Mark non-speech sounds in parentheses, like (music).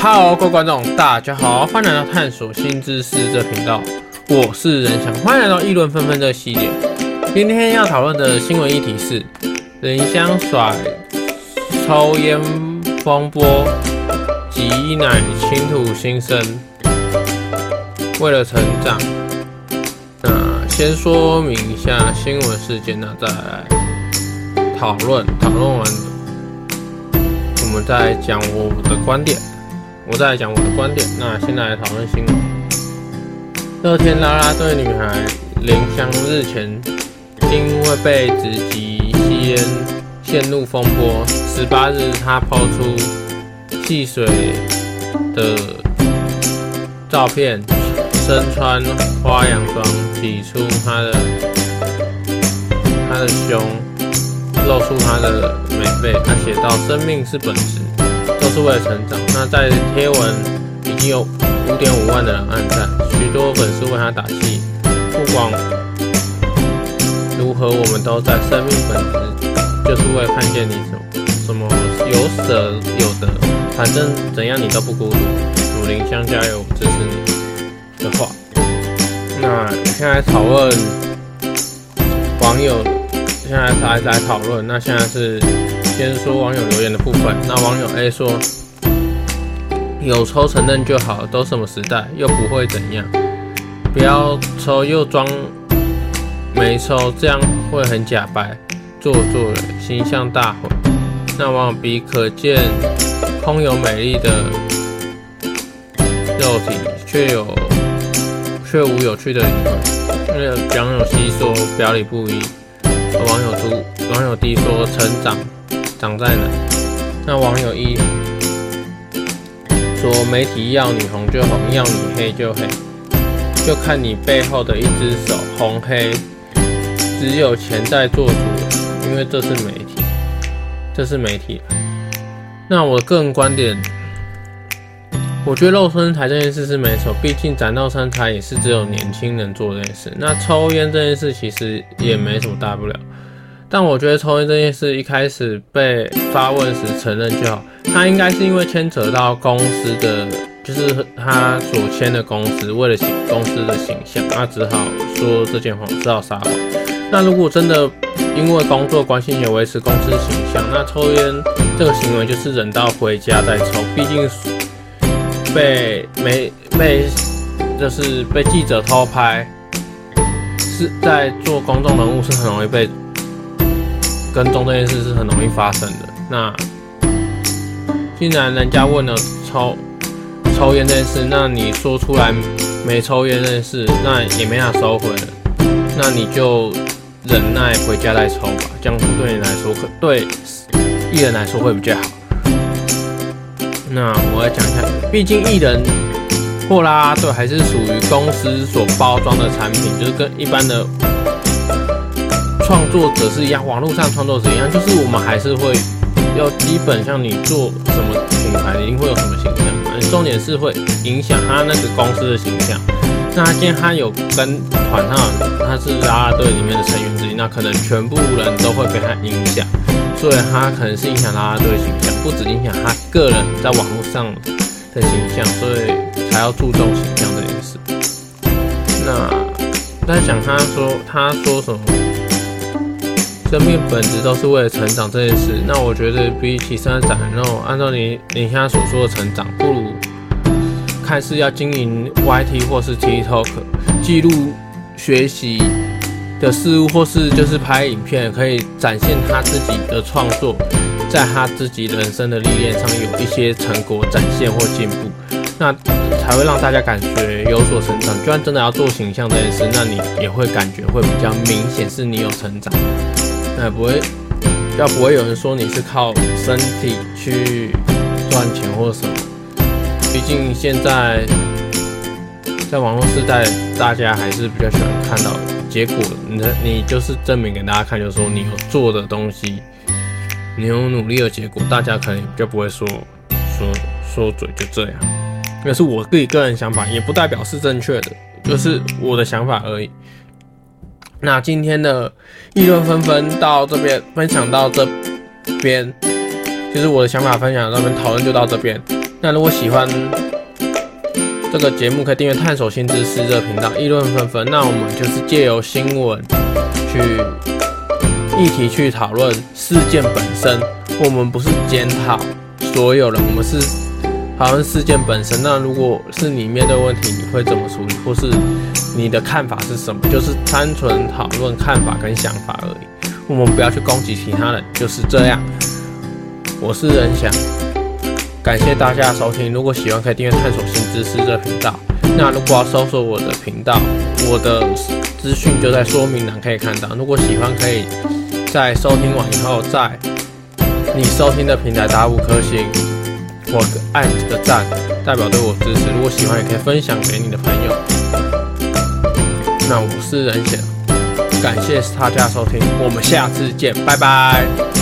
Hello，各位观众，大家好，欢迎来到探索新知识这频道，我是仁翔，欢迎来到议论纷纷这系列。今天要讨论的新闻议题是林香甩抽烟风波挤奶倾吐心声，为了成长。那先说明一下新闻事件，那再讨论，讨论完我们再讲我的观点。我再来讲我的观点。那先来讨论新闻。乐天啦啦队女孩林香日前因为被指挤吸烟陷入风波，十八日她抛出戏水的照片，身穿花洋装，挤出她的她的胸，露出她的美背。她写道：“生命是本质。”都是为了成长。那在贴文已经有五点五万的人按赞，许多粉丝为他打气。不管如何，我们都在。生命本质就是为了看见你什么什么有舍有得，反正怎样你都不孤独。祝林香加油，支持你的话。那现在讨论网友，现在还在讨论。那现在是。先说网友留言的部分。那网友 A 说：“有抽承认就好，都什么时代，又不会怎样。不要抽又装没抽，这样会很假白，做作的形象大毁。”那网友 B 可见空有美丽的肉体，却有却无有趣的灵魂。那网友 C 说：“表里不一。”网友 D 网友 D 说：“成长。”长在哪？那网友一说，媒体要你红就红，要你黑就黑，就看你背后的一只手，红黑只有钱在做主，因为这是媒体，这是媒体。那我个人观点，我觉得露身材这件事是没错，毕竟展露身材也是只有年轻人做这件事。那抽烟这件事其实也没什么大不了。但我觉得抽烟这件事一开始被发问时承认就好，他应该是因为牵扯到公司的，就是他所签的公司为了形公司的形象，他只好说这件谎，只好撒谎。那如果真的因为工作关系也维持公司形象，那抽烟这个行为就是忍到回家再抽，毕竟被没 (laughs) 被就是被记者偷拍，是在做公众人物是很容易被。跟踪这件事是很容易发生的。那既然人家问了抽抽烟这件事，那你说出来没抽烟这件事，那也没法收回了。那你就忍耐回家再抽吧，这样对你来说，可对艺人来说会比较好。那我来讲一下，毕竟艺人货啦啦队还是属于公司所包装的产品，就是跟一般的。创作者是一样，网络上创作者一样，就是我们还是会要基本像你做什么品牌，一定会有什么形象嘛。重点是会影响他那个公司的形象。那他今天他有跟团上，他是啦啦队里面的成员之一，那可能全部人都会被他影响，所以他可能是影响啦啦队形象，不止影响他个人在网络上的形象，所以才要注重形象这件事。那在讲他说他说什么？生命本质都是为了成长这件事，那我觉得比起身材展露，按照你你现在所说的成长，不如看似要经营 YT 或是 TikTok，记录学习的事物，或是就是拍影片，可以展现他自己的创作，在他自己人生的历练上有一些成果展现或进步，那才会让大家感觉有所成长。就算真的要做形象这件事，那你也会感觉会比较明显是你有成长。那不会，要不会有人说你是靠身体去赚钱或什么？毕竟现在在网络时代，大家还是比较喜欢看到结果。你你就是证明给大家看，就是说你有做的东西，你有努力的结果，大家可能就不会说说说嘴就这样。那是我自己个人想法，也不代表是正确的，就是我的想法而已。那今天的议论纷纷到这边分享到这边，就是我的想法分享到这边讨论就到这边。那如果喜欢这个节目，可以订阅“探索新知识”这个频道，议论纷纷。那我们就是借由新闻去议题去讨论事件本身，我们不是检讨所有人，我们是讨论事件本身。那如果是你面对问题，你会怎么处理，或是你的看法是什么？就是单纯讨论看法跟想法而已。我们不要去攻击其他人，就是这样。我是任翔。感谢大家收听，如果喜欢可以订阅“探索新知识”这频道。那如果要搜索我的频道，我的资讯就在说明栏可以看到。如果喜欢，可以在收听完以后，在你收听的平台打五颗星或按个赞，代表对我支持。如果喜欢，也可以分享给你的朋友。那我是人选，感谢大家收听，我们下次见，拜拜。